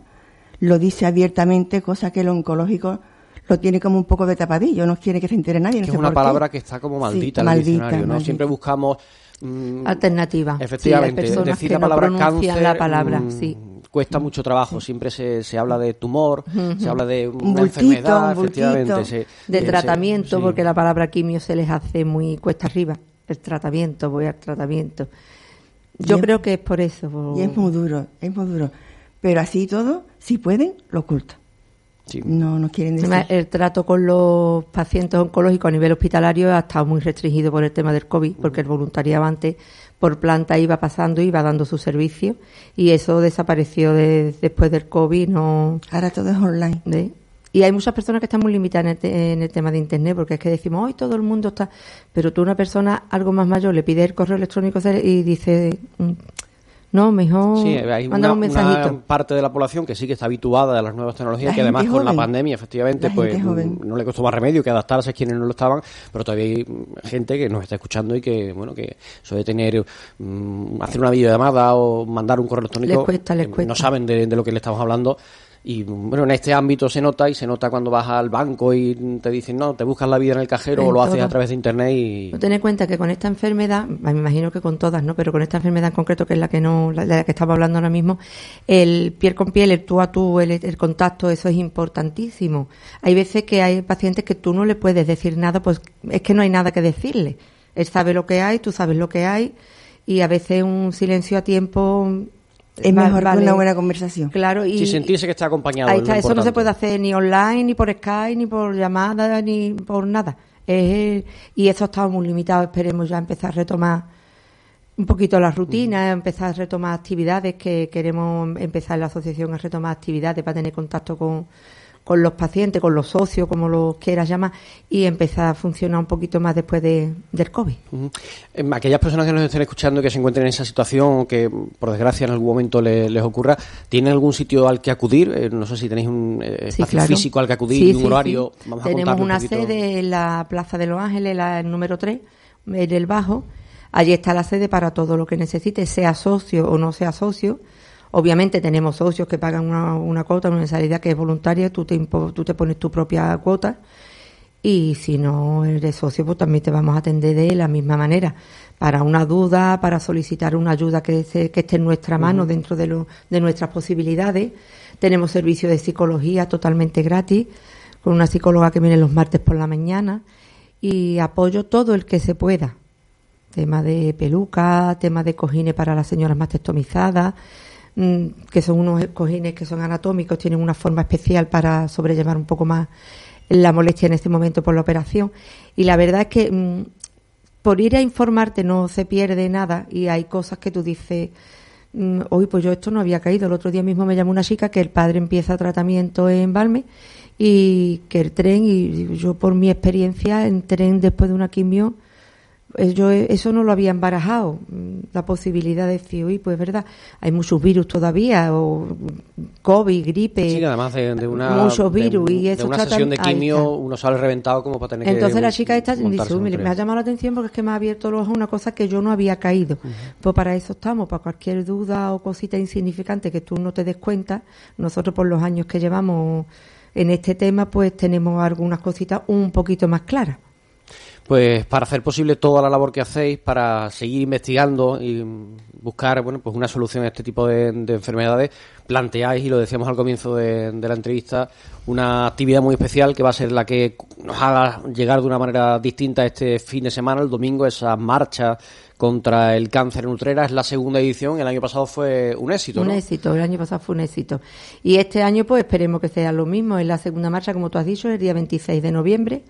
lo dice abiertamente, cosa que el oncológico lo tiene como un poco de tapadillo, no quiere que se entere nadie. no sé es una por qué. palabra que está como Sí, maldita en el maldita, diccionario, ¿no? maldita. Siempre buscamos mm, Alternativa. Efectivamente, Sí, hay personas decir que la no palabra cáncer la palabra, mm, sí. Cuesta mucho trabajo. Siempre se, se habla de tumor, se habla de Un una bultito, enfermedad, un bultito. efectivamente. se- de se- tratamiento, sí. porque la palabra quimio se les hace muy cuesta arriba. El tratamiento, voy al tratamiento. Yo Y es- creo que es por eso. por- Y es muy duro, es muy duro. Pero así y todo, si pueden, lo ocultan. No nos quieren decir. Además, el trato con los pacientes oncológicos a nivel hospitalario ha estado muy restringido por el tema del COVID, porque el voluntariado antes por planta iba pasando, iba dando su servicio, y eso desapareció de- después del COVID. No, Ahora todo es online. Y hay muchas personas que están muy limitadas en el, te- en el tema de Internet, porque es que decimos, hoy todo el mundo está. Pero tú, una persona algo más mayor, le pides el correo electrónico y dice, mm, no, mejor Sí, hay una, un mensajito. una parte de la población que sí que está habituada a las nuevas tecnologías, La que además con la pandemia, efectivamente, La pues no le costó más remedio que adaptarse a quienes no lo estaban, pero todavía hay mm, gente que nos está escuchando y que, bueno, que de tener, mm, hacer una videollamada o mandar un correo electrónico, Les cuesta, les eh, cuesta. no saben de, de lo que le estamos hablando. Y bueno, en este ámbito se nota y se nota cuando vas al banco y te dicen, no, te buscas la vida en el cajero En o lo haces a través de internet y... Ten en cuenta que con esta enfermedad, me imagino que con todas, ¿no? Pero con esta enfermedad en concreto, que es la que no, la, de la que estamos hablando ahora mismo, el piel con piel, el tú a tú, el, el contacto, eso es importantísimo. Hay veces que hay pacientes que tú no le puedes decir nada, pues es que no hay nada que decirle. Él sabe lo que hay, tú sabes lo que hay, y a veces un silencio a tiempo Es va- mejor vale. una buena conversación. Claro, y Sí, sentirse que está acompañado. Ahí es está, eso no se puede hacer ni online, ni por Skype, ni por llamada, ni por nada. Es- y eso ha estado muy limitado. Esperemos ya empezar a retomar un poquito la rutina, empezar a retomar actividades, que queremos empezar en la asociación a retomar actividades para tener contacto con, con los pacientes, con los socios, como los quieras llamar, y empezar a funcionar un poquito más después de, del COVID. Em, Aquellas personas que nos estén escuchando y que se encuentren en esa situación o que, por desgracia, en algún momento le- les ocurra, ¿tienen algún sitio al que acudir? Eh, no sé si tenéis un eh, Sí, espacio claro. físico al que acudir Sí, y un sí, horario. Vamos Tenemos una sede en la Plaza de los Ángeles, la el número 3, en el Bajo. Allí está la sede para todo lo que necesite, sea socio o no sea socio. Obviamente tenemos socios que pagan una, una cuota, una mensualidad que es voluntaria, tú te, tú te pones tu propia cuota y si no eres socio, pues también te vamos a atender de la misma manera. Para una duda, para solicitar una ayuda que, se- que esté en nuestra mano dentro de, lo, de nuestras posibilidades. Tenemos servicio de psicología totalmente gratis, con una psicóloga que viene los martes por la mañana y apoyo todo el que se pueda. Tema de peluca, tema de cojines para las señoras más testomizadas, que son unos cojines que son anatómicos, tienen una forma especial para sobrellevar un poco más la molestia en este momento por la operación. Y la verdad es que mm, por ir a informarte no se pierde nada y hay cosas que tú dices, mm, hoy pues yo esto no había caído. El otro día mismo me llamó una chica que el padre empieza tratamiento en Balme y que el tren, y yo por mi experiencia, en tren después de una quimio, yo eh, eso no lo había embarajado. Mm, la posibilidad de decir, uy, pues verdad, hay muchos virus todavía, o COVID, gripe. Sí, además de, de una, muchos de- virus y de eso una está sesión de tan- quimio, uno sale reventado como para tener que. Entonces la chica esta dice, montarse "Uy, un mire, tren". me ha llamado la atención porque es que me ha abierto los ojos una cosa que yo no había caído. Pues para eso estamos, para cualquier duda o cosita insignificante que tú no te des cuenta, nosotros por los años que llevamos en este tema, pues tenemos algunas cositas un poquito más claras. Pues para hacer posible toda la labor que hacéis, para seguir investigando y buscar bueno, pues una solución a este tipo de, de enfermedades, planteáis, y lo decíamos al comienzo de, de la entrevista, una actividad muy especial que va a ser la que nos haga llegar de una manera distinta este fin de semana, el domingo, esa marcha contra el cáncer en Utrera. Es la segunda edición, el año pasado fue un éxito, un éxito, el año pasado fue un éxito. Y este año, pues esperemos que sea lo mismo. En la segunda marcha, como tú has dicho, el día 26 de noviembre.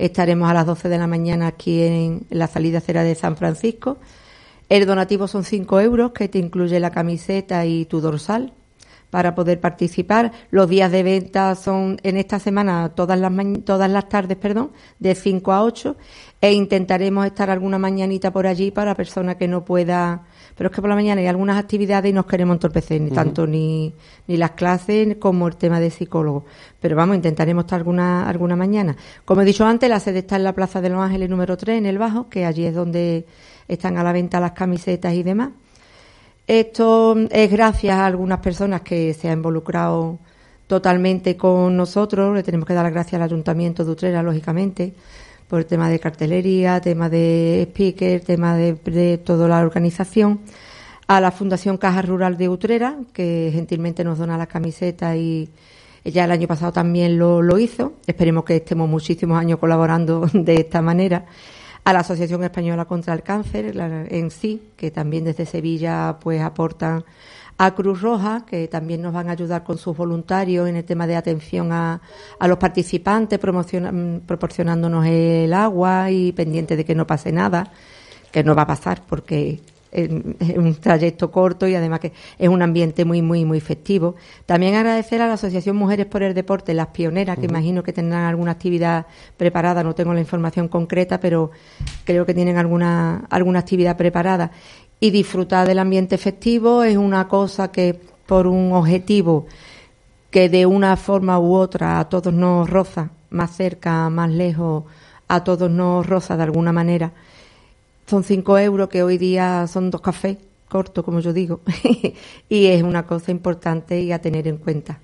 Estaremos a las 12 de la mañana aquí en la salida cera de San Francisco. El donativo son 5 euros, que te incluye la camiseta y tu dorsal para poder participar. Los días de venta son en esta semana todas las todas las tardes, perdón, de 5 a 8 e intentaremos estar alguna mañanita por allí para persona que no pueda, pero es que por la mañana hay algunas actividades y nos queremos entorpecer, ni tanto ni, ni las clases como el tema de psicólogo. Pero vamos, intentaremos estar alguna alguna mañana. Como he dicho antes, la sede está en la Plaza de los Ángeles número 3 en el Bajo, que allí es donde están a la venta las camisetas y demás. Esto es gracias a algunas personas que se han involucrado totalmente con nosotros. Le tenemos que dar las gracias al Ayuntamiento de Utrera, lógicamente, por tema de cartelería, tema de speaker, tema de, de toda la organización. A la Fundación Caja Rural de Utrera, que gentilmente nos dona las camisetas y ya el año pasado también lo, lo hizo. Esperemos que estemos muchísimos años colaborando de esta manera a la Asociación Española contra el Cáncer la- en sí, que también desde Sevilla pues aportan a Cruz Roja, que también nos van a ayudar con sus voluntarios en el tema de atención a, a los participantes, mm, proporcionándonos el agua y pendiente de que no pase nada, que no va a pasar porque es un trayecto corto y además que es un ambiente muy, muy, muy festivo. También agradecer a la Asociación Mujeres por el Deporte, las pioneras, que imagino que tendrán alguna actividad preparada, no tengo la información concreta, pero creo que tienen alguna, alguna actividad preparada. Y disfrutar del ambiente festivo es una cosa que por un objetivo que de una forma u otra a todos nos roza, más cerca, más lejos, a todos nos roza de alguna manera. Son cinco euros que hoy día son dos cafés cortos, como yo digo, y es una cosa importante y a tener en cuenta.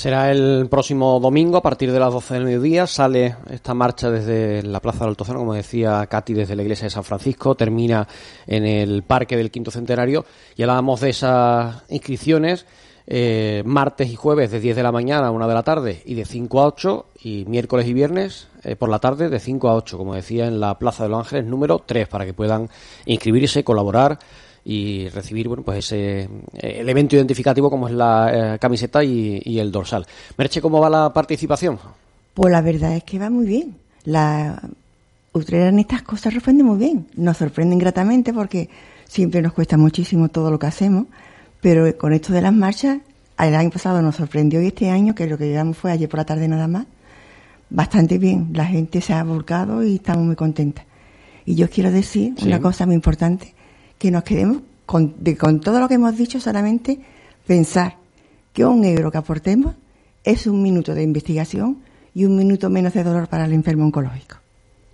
Será el próximo domingo a partir de las 12 del mediodía. Sale esta marcha desde la Plaza del Altozano, como decía Katy, desde la iglesia de San Francisco. Termina en el Parque del Quinto Centenario. Y hablábamos de esas inscripciones. eh, martes y jueves de 10 de la mañana a 1 de la tarde y de 5 a 8 y miércoles y viernes eh, por la tarde de 5 a 8 como decía en la Plaza de los Ángeles número 3 para que puedan inscribirse, colaborar y recibir bueno pues ese eh, elemento identificativo como es la eh, camiseta y, y el dorsal. Merche, ¿cómo va la participación? Pues la verdad es que va muy bien. La Utrera en estas cosas responde muy bien. Nos sorprenden gratamente porque siempre nos cuesta muchísimo todo lo que hacemos, pero con esto de las marchas, el año pasado nos sorprendió y este año, que lo que llevamos fue ayer por la tarde nada más, bastante bien. La gente se ha volcado y estamos muy contentas. Y yo quiero decir Sí. una cosa muy importante, que nos quedemos con, de- con todo lo que hemos dicho, solamente pensar que un euro que aportemos es un minuto de investigación y un minuto menos de dolor para el enfermo oncológico.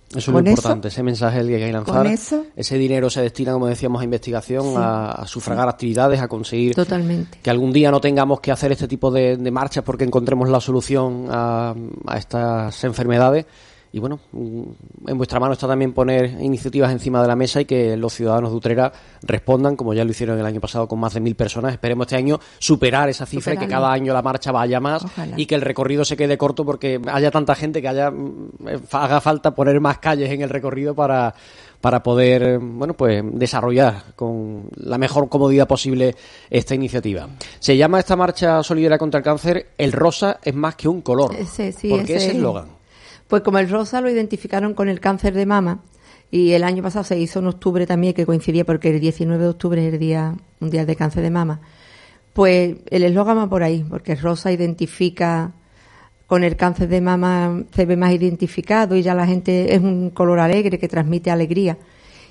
Eso es lo Con eso- importante, ese mensaje el que hay que lanzar. con eso- Ese dinero se destina, como decíamos, a investigación, Sí. a, a sufragar actividades, a conseguir Totalmente. que algún día no tengamos que hacer este tipo de, de marchas porque encontremos la solución a, a estas enfermedades. Y bueno, mm, en vuestra mano está también poner iniciativas encima de la mesa y que los ciudadanos de Utrera respondan, como ya lo hicieron el año pasado con más de mil personas. Esperemos este año superar esa cifra y que cada año la marcha vaya más Ojalá. y que el recorrido se quede corto porque haya tanta gente que haya mm, eh, haga falta poner más calles en el recorrido para para poder eh, bueno pues desarrollar con la mejor comodidad posible esta iniciativa. Se llama esta marcha solidaria contra el cáncer El rosa es más que un color. Sí, ¿Por qué ese ese es. eslogan? Pues como el rosa lo identificaron con el cáncer de mama y el año pasado se hizo en octubre también, que coincidía porque el 19 de octubre es el día mundial de cáncer de mama, pues el eslogan va por ahí, porque el rosa identifica con el cáncer de mama, se ve más identificado y ya la gente es un color alegre que transmite alegría.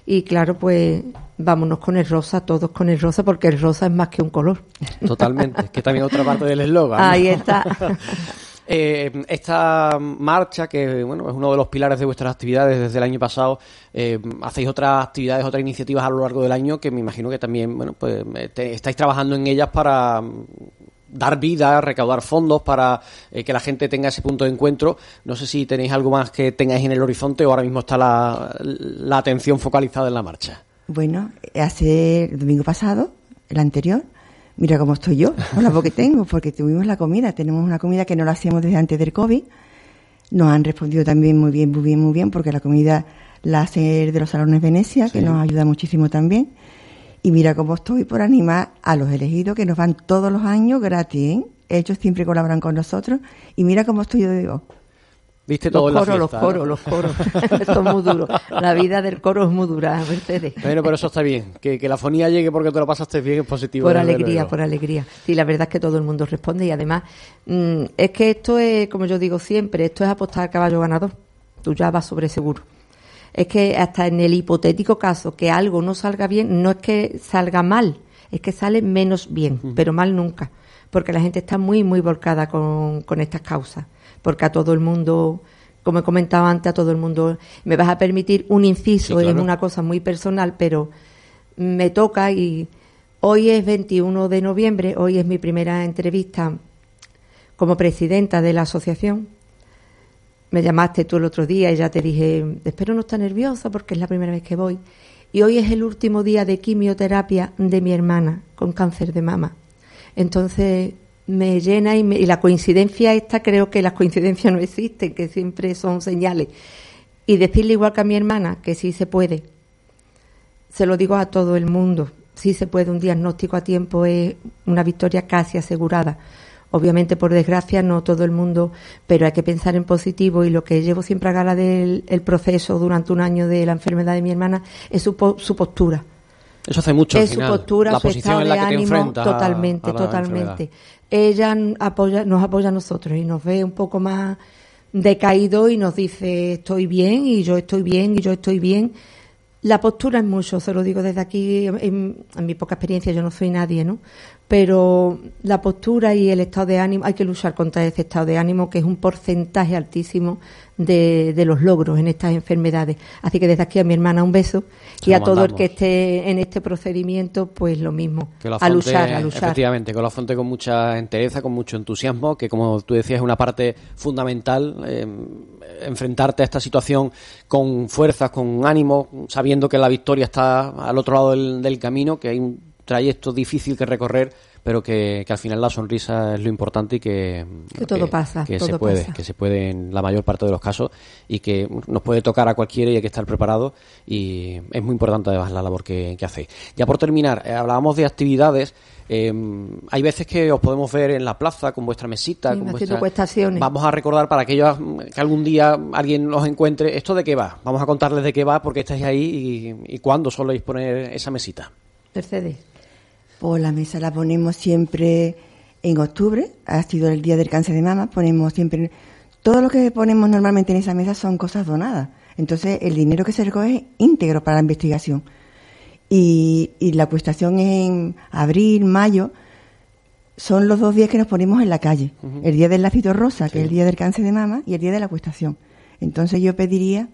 Y claro, pues vámonos con el rosa, todos con el rosa, porque el rosa es más que un color. Totalmente, que también otra parte del eslogan. ¿no? Ahí está. Eh, esta marcha, que bueno, es uno de los pilares de vuestras actividades desde el año pasado, eh, hacéis otras actividades, otras iniciativas a lo largo del año que me imagino que también bueno, pues, eh, te- estáis trabajando en ellas para mm, dar vida, recaudar fondos para eh, que la gente tenga ese punto de encuentro. No sé si tenéis algo más que tengáis en el horizonte o ahora mismo está la, la atención focalizada en la marcha. Bueno, hace el domingo pasado, el anterior, mira cómo estoy yo, con la voz que tengo, porque tuvimos la comida, tenemos una comida que no la hacíamos desde antes del COVID. Nos han respondido también muy bien, muy bien, muy bien, porque la comida la hace de los salones Venecia, que nos ayuda muchísimo también. Y mira cómo estoy por animar a los elegidos que nos van todos los años gratis, ¿eh? Ellos siempre colaboran con nosotros. Y mira cómo estoy yo de voz. Viste Los coros, los fiesta, ¿no? coros, los coros. Esto es muy duro. La vida del coro es muy dura, Mercedes. Bueno, pero eso está bien. Que, que la fonía llegue porque te lo pasaste bien es positivo. Por alegría, luego. por alegría. Sí, la verdad es que todo el mundo responde y además mm, es que esto es, como yo digo siempre, esto es apostar al caballo ganador. Tú ya vas sobre seguro. Es que hasta en el hipotético caso que algo no salga bien, no es que salga mal, es que sale menos bien, pero mal nunca. Porque la gente está muy, muy volcada con, con estas causas. Porque a todo el mundo, como he comentado antes, a todo el mundo, me vas a permitir un inciso, Sí, claro. es una cosa muy personal, pero me toca y hoy es 21 de noviembre, hoy es mi primera entrevista como presidenta de la asociación. Me llamaste tú el otro día y ya te dije, espero no estar nerviosa porque es la primera vez que voy. Y hoy es el último día de quimioterapia de mi hermana con cáncer de mama. Entonces me llena y, me- y la coincidencia esta, creo que las coincidencias no existen, que siempre son señales. Y decirle igual que a mi hermana que sí se puede, se lo digo a todo el mundo. Sí se puede, un diagnóstico a tiempo es una victoria casi asegurada. Obviamente, por desgracia, no todo el mundo, pero hay que pensar en positivo y lo que llevo siempre a gala del el proceso durante un año de la enfermedad de mi hermana es su, su postura. Eso hace mucho al es su postura, la su posición estado en la de que te ánimo, a- totalmente, a la totalmente. enfermedad. Ella nos apoya a nosotros y nos ve un poco más decaído y nos dice estoy bien y yo estoy bien y yo estoy bien. La postura es mucho, se lo digo desde aquí, en, en mi poca experiencia, yo no soy nadie, ¿no? Pero la postura y el estado de ánimo, hay que luchar contra ese estado de ánimo, que es un porcentaje altísimo de, de los logros en estas enfermedades. Así que desde aquí a mi hermana un beso Se y a todo el que esté en este procedimiento, pues lo mismo. Que lo a afronte, luchar, a luchar. Efectivamente, que lo afronte con mucha entereza, con mucho entusiasmo, que como tú decías es una parte fundamental, eh, enfrentarte a esta situación con fuerzas, con ánimo, sabiendo que la victoria está al otro lado del, del camino, que hay un trayecto difícil que recorrer, pero que, que al final la sonrisa es lo importante y que, Que todo pasa, que todo se puede, pasa. que se puede en la mayor parte de los casos y que nos puede tocar a cualquiera y hay que estar preparado y es muy importante además la labor que, hacéis. Ya por terminar, eh, hablábamos de actividades. eh, hay veces que os podemos ver en la plaza con vuestra mesita, Sí, con vuestra... Vamos a recordar para aquellos mm, que algún día alguien os encuentre, ¿esto de qué va? Vamos a contarles de qué va, porque estáis ahí y, y cuándo soléis poner esa mesita. Mercedes. Pues la mesa la ponemos siempre en octubre, ha sido el día del cáncer de mama, ponemos siempre... Todo lo que ponemos normalmente en esa mesa son cosas donadas. Entonces, el dinero que se recoge es íntegro para la investigación. Y, y la acuestación en abril, mayo, son los dos días que nos ponemos en la calle. El día del lacito rosa, que es el día del cáncer de mama, y el día de la acuestación. Entonces yo pediría,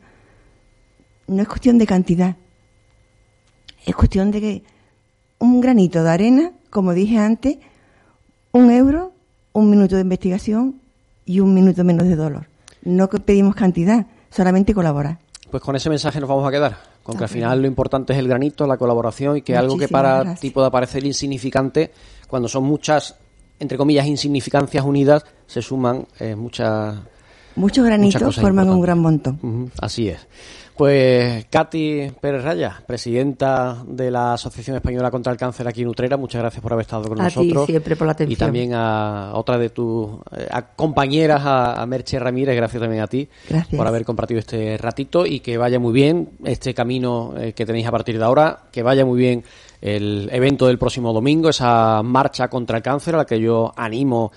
no es cuestión de cantidad, es cuestión de que un granito de arena, como dije antes, un euro, un minuto de investigación y un minuto menos de dolor. No que pedimos cantidad, solamente colaborar. Pues con ese mensaje nos vamos a quedar, con que al final lo importante es el granito, la colaboración y que algo que para gracias. ti pueda parecer insignificante, cuando son muchas, entre comillas, insignificancias unidas, se suman eh, muchas... Muchos granitos forman un gran montón. Así es. Pues Katy Pérez Raya, presidenta de la Asociación Española contra el Cáncer aquí en Utrera, muchas gracias por haber estado con A ti nosotros. siempre por la atención. Y también a otra de tus eh, a compañeras, a, a Merche Ramírez, gracias también a ti Gracias. por haber compartido este ratito y que vaya muy bien este camino eh, que tenéis a partir de ahora, que vaya muy bien el evento del próximo domingo, esa marcha contra el cáncer a la que yo animo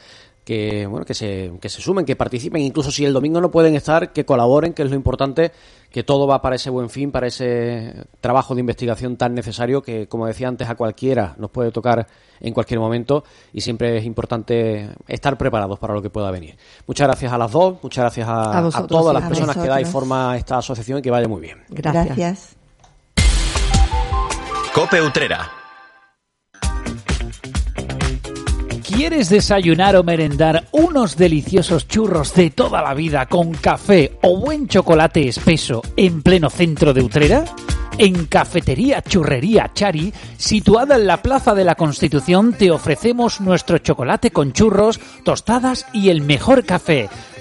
que bueno que se, que se sumen, que participen, incluso si el domingo no pueden estar, que colaboren, que es lo importante, que todo va para ese buen fin, para ese trabajo de investigación tan necesario que, como decía antes, a cualquiera nos puede tocar en cualquier momento y siempre es importante estar preparados para lo que pueda venir. Muchas gracias a las dos, muchas gracias a, A a vosotros, todas las a personas que vosotros. dais forma a esta asociación y que vaya muy bien. Gracias. Gracias. Cope Utrera. ¿Quieres desayunar o merendar unos deliciosos churros de toda la vida con café o buen chocolate espeso en pleno centro de Utrera? En Cafetería Churrería Chari, situada en la Plaza de la Constitución, te ofrecemos nuestro chocolate con churros, tostadas y el mejor café.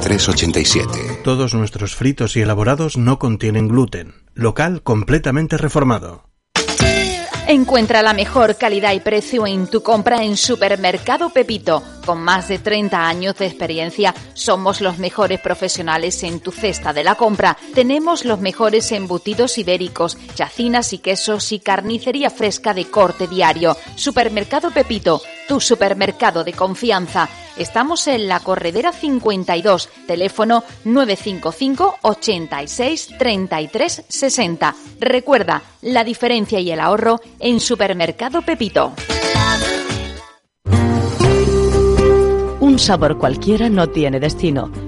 808387. Todos nuestros fritos y elaborados no contienen gluten. Local completamente reformado. Encuentra la mejor calidad y precio en tu compra en Supermercado Pepito. Con más de 30 años de experiencia, somos los mejores profesionales en tu cesta de la compra. Tenemos los mejores embutidos ibéricos, chacinas y quesos y carnicería fresca de corte diario. Supermercado Pepito, tu supermercado de confianza. Estamos en la Corredera 52, teléfono 955 86 33 60. Recuerda, la diferencia y el ahorro en Supermercado Pepito. Un sabor cualquiera no tiene destino.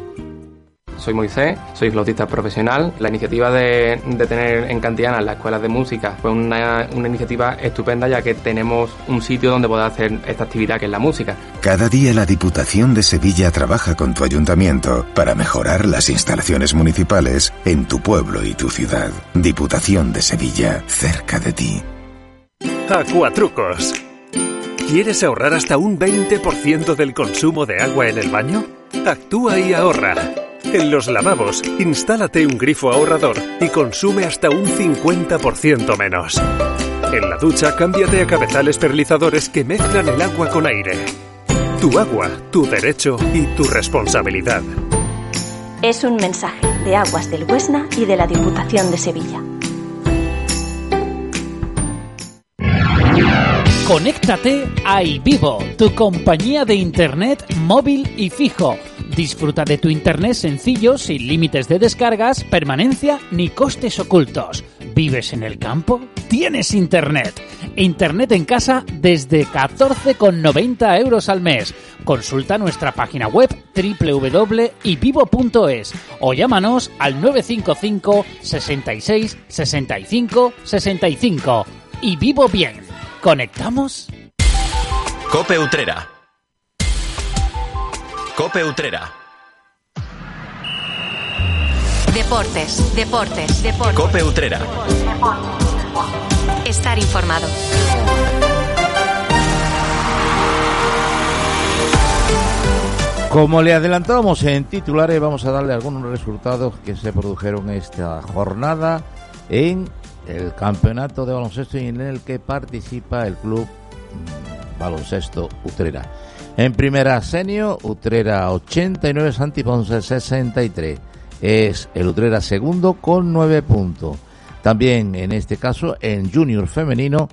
Soy Moisés, soy flautista profesional. La iniciativa de, de tener en Cantiana las escuelas de música fue una, una iniciativa estupenda ya que tenemos un sitio donde poder hacer esta actividad que es la música. Cada día la Diputación de Sevilla trabaja con tu ayuntamiento para mejorar las instalaciones municipales en tu pueblo y tu ciudad. Diputación de Sevilla, cerca de ti. Acuatrucos. ¿Quieres ahorrar hasta un 20% del consumo de agua en el baño? Actúa y ahorra. En los lavabos, instálate un grifo ahorrador y consume hasta un 50% menos. En la ducha, cámbiate a cabezales perlizadores que mezclan el agua con aire. Tu agua, tu derecho y tu responsabilidad. Es un mensaje de Aguas del Huesna y de la Diputación de Sevilla. Conéctate a iVivo, tu compañía de internet móvil y fijo. Disfruta de tu internet sencillo, sin límites de descargas, permanencia ni costes ocultos. ¿Vives en el campo? Tienes internet. Internet en casa desde 14,90 euros al mes. Consulta nuestra página web www.ivivo.es o llámanos al 955 66 65 65. Y vivo bien. ¿Conectamos? Cope Utrera. Cope Utrera. Deportes, deportes, deportes. Cope Utrera. Estar informado. Como le adelantamos en titulares, vamos a darle algunos resultados que se produjeron esta jornada en el campeonato de baloncesto y en el que participa el club mm, baloncesto Utrera. En primera senio, Utrera 89, Santi Ponce 63. Es el Utrera segundo con 9 puntos. También en este caso en junior femenino,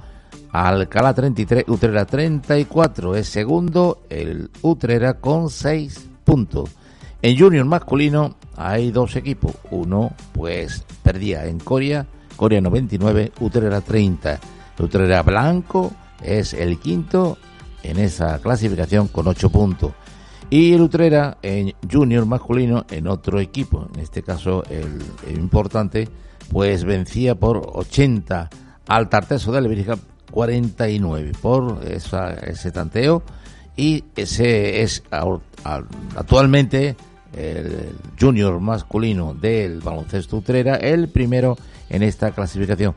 Alcalá 33, Utrera 34 es segundo, el Utrera con 6 puntos. En junior masculino hay dos equipos, uno pues perdía en Coria, Coria 99, Utrera 30. Utrera Blanco es el quinto en esa clasificación con 8 puntos. Y el Utrera en junior masculino en otro equipo, en este caso el, importante, pues vencía por 80 al Tarteso de Virgen 49 por ese tanteo y ese es actualmente el junior masculino del baloncesto Utrera, el primero en esta clasificación.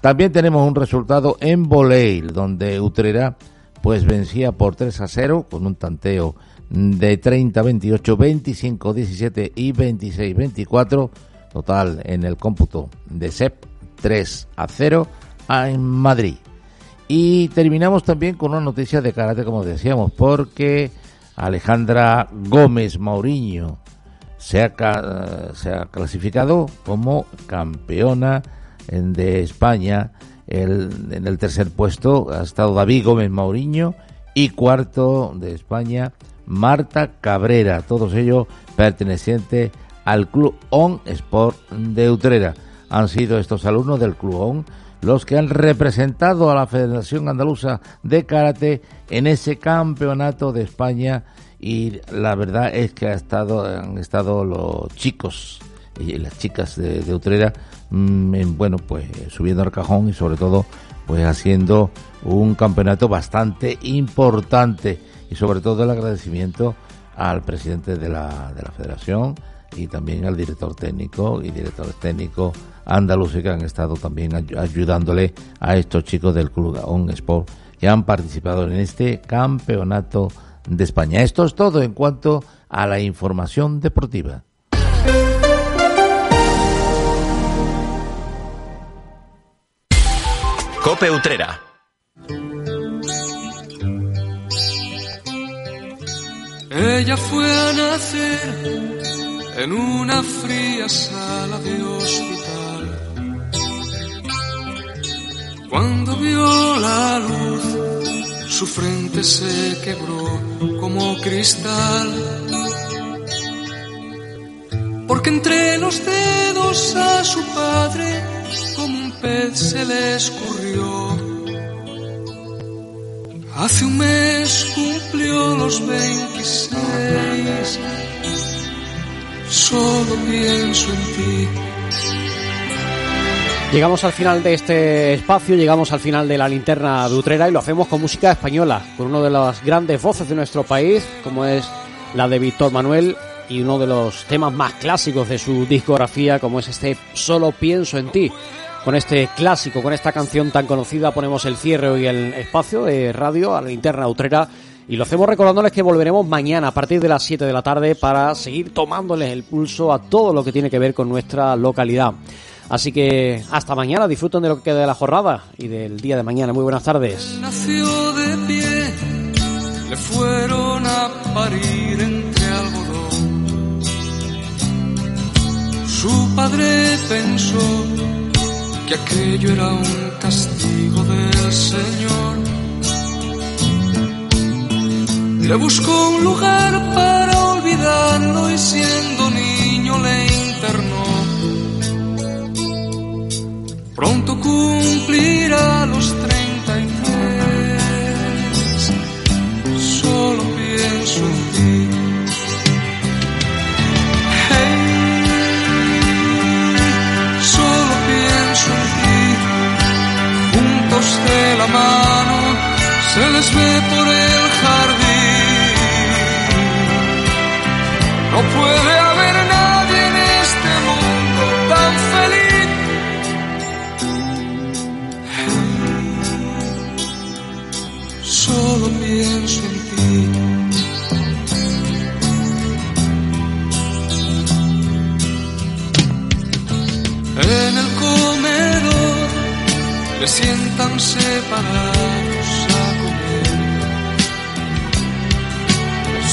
También tenemos un resultado en Boleil, donde Utrera pues vencía por 3 a 0 con un tanteo de 30 28, 25 17 y 26 24, total en el cómputo de SEP 3 a 0 en Madrid. Y terminamos también con una noticia de carácter, como decíamos, porque Alejandra Gómez Mauriño se ha, se ha clasificado como campeona de España. En el tercer puesto ha estado David Gómez Mauriño y cuarto de España Marta Cabrera, todos ellos pertenecientes al Club On Sport de Utrera. Han sido estos alumnos del Club On los que han representado a la Federación Andaluza de Karate en ese campeonato de España y la verdad es que ha estado, han estado los chicos y las chicas de, Utrera, mm, bueno, pues subiendo al cajón y sobre todo pues haciendo un campeonato bastante importante y sobre todo el agradecimiento al presidente de la, de la federación y también al director técnico y directores técnicos andaluces que han estado también ayudándole a estos chicos del Club On Sport que han participado en este campeonato de España. Esto es todo en cuanto a la información deportiva. Cope. Ella fue a nacer en una fría sala de hospital. Cuando vio la luz, su frente se quebró como cristal. Porque entre los dedos a su padre, se le escurrió. Hace un mes cumplió los 26 solo pienso en ti. Llegamos al final de este espacio, llegamos al final de la linterna de Utrera y lo hacemos con música española, con uno de las grandes voces de nuestro país, como es la de Víctor Manuel y uno de los temas más clásicos de su discografía, como es este Solo pienso en ti. Con este clásico, con esta canción tan conocida, ponemos el cierre y el espacio de radio a la linterna Utrera y lo hacemos recordándoles que volveremos mañana a partir de las 7 de la tarde para seguir tomándoles el pulso a todo lo que tiene que ver con nuestra localidad. Así que hasta mañana, disfruten de lo que queda de la jornada y del día de mañana. Muy buenas tardes. Nació de pie, le fueron a parir entre algodón. Su padre pensó que aquello era un castigo del Señor le buscó un lugar para olvidarlo y siendo niño le internó. Pronto cumplirá los treinta y tres. Solo pienso en se les ve por el jardín. No puede haber nadie en este mundo tan feliz. Solo pienso en ti. En el comedor me sientan separados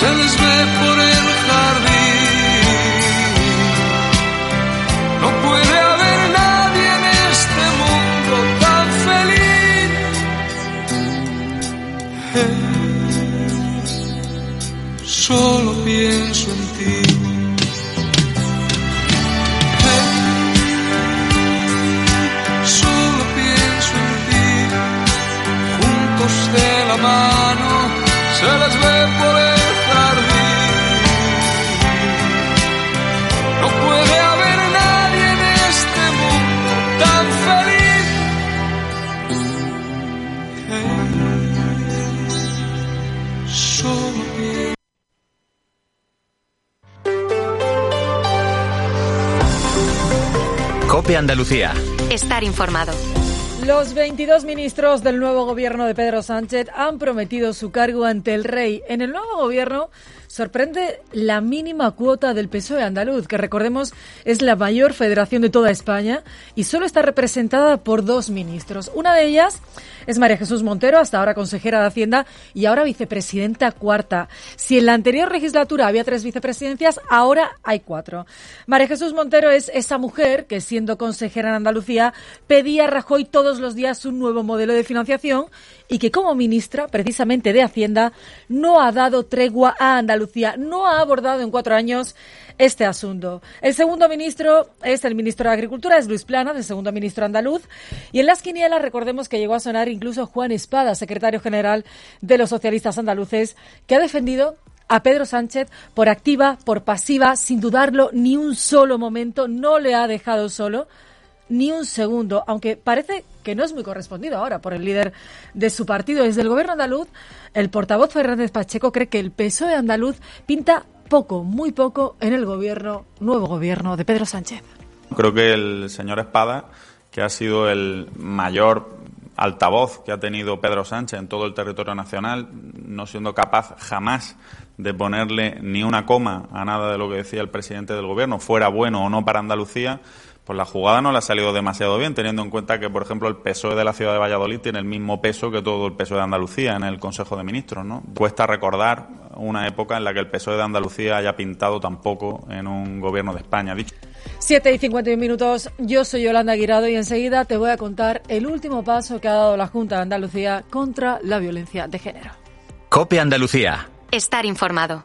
Se les ve Andalucía. Estar informado. Los 22 ministros del nuevo gobierno de Pedro Sánchez han prometido su cargo ante el rey. En el nuevo gobierno sorprende la mínima cuota del PSOE andaluz, que recordemos es la mayor federación de toda España y solo está representada por dos ministros. Una de ellas es María Jesús Montero, hasta ahora consejera de Hacienda y ahora vicepresidenta cuarta. Si en la anterior legislatura había tres vicepresidencias, ahora hay cuatro. María Jesús Montero es esa mujer que, siendo consejera en Andalucía, pedía a Rajoy todos los días un nuevo modelo de financiación y que como ministra, precisamente de Hacienda, no ha dado tregua a Andalucía, no ha abordado en cuatro años este asunto. El segundo ministro es el ministro de Agricultura, es Luis Planas, el segundo ministro andaluz. Y en las quinielas recordemos que llegó a sonar incluso Juan Espada, secretario general de los socialistas andaluces, que ha defendido a Pedro Sánchez por activa, por pasiva, sin dudarlo ni un solo momento, no le ha dejado solo ni un segundo, aunque parece que no es muy correspondido ahora por el líder de su partido. Desde el gobierno andaluz, el portavoz Fernández Pacheco cree que el PSOE andaluz pinta poco, muy poco en el gobierno, nuevo gobierno de Pedro Sánchez. Creo que el señor Espada, que ha sido el mayor altavoz que ha tenido Pedro Sánchez en todo el territorio nacional, no siendo capaz jamás de ponerle ni una coma a nada de lo que decía el presidente del gobierno, fuera bueno o no para Andalucía, pues la jugada no le ha salido demasiado bien, teniendo en cuenta que, por ejemplo, el PSOE de la ciudad de Valladolid tiene el mismo peso que todo el PSOE de Andalucía en el Consejo de Ministros, ¿no? Cuesta recordar una época en la que el PSOE de Andalucía haya pintado tampoco en un gobierno de España. Dicho. 7 y 51 minutos, yo soy Yolanda Guirado y enseguida te voy a contar el último paso que ha dado la Junta de Andalucía contra la violencia de género. Cope Andalucía. Estar informado.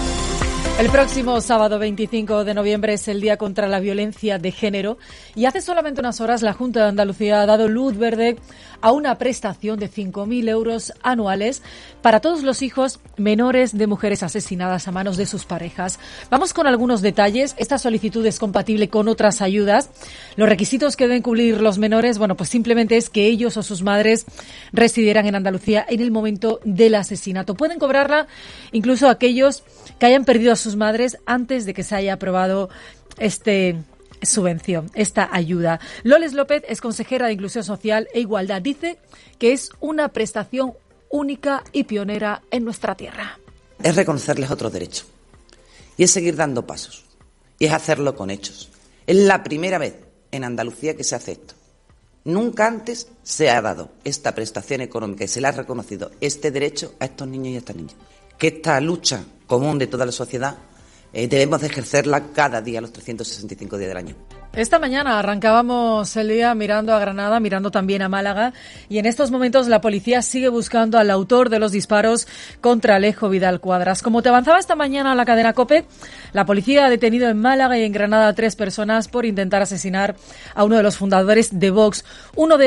El próximo sábado 25 de noviembre es el Día contra la Violencia de Género y hace solamente unas horas la Junta de Andalucía ha dado luz verde a una prestación de 5.000 euros anuales para todos los hijos menores de mujeres asesinadas a manos de sus parejas. Vamos con algunos detalles. Esta solicitud es compatible con otras ayudas. Los requisitos que deben cumplir los menores, bueno, pues simplemente es que ellos o sus madres residieran en Andalucía en el momento del asesinato. Pueden cobrarla incluso aquellos que hayan perdido a madres antes de que se haya aprobado este subvención, esta ayuda. Loles López es consejera de Inclusión Social e Igualdad. Dice que es una prestación única y pionera en nuestra tierra. Es reconocerles otros derechos y es seguir dando pasos y es hacerlo con hechos. Es la primera vez en Andalucía que se hace esto. Nunca antes se ha dado esta prestación económica y se le ha reconocido este derecho a estos niños y a estas niñas. Que esta lucha común de toda la sociedad eh, debemos de ejercerla cada día, los 365 días del año. Esta mañana arrancábamos el día mirando a Granada, mirando también a Málaga y en estos momentos la policía sigue buscando al autor de los disparos contra Alejo Vidal Cuadras. Como te avanzaba esta mañana la cadena COPE, la policía ha detenido en Málaga y en Granada a tres personas por intentar asesinar a uno de los fundadores de Vox. Uno de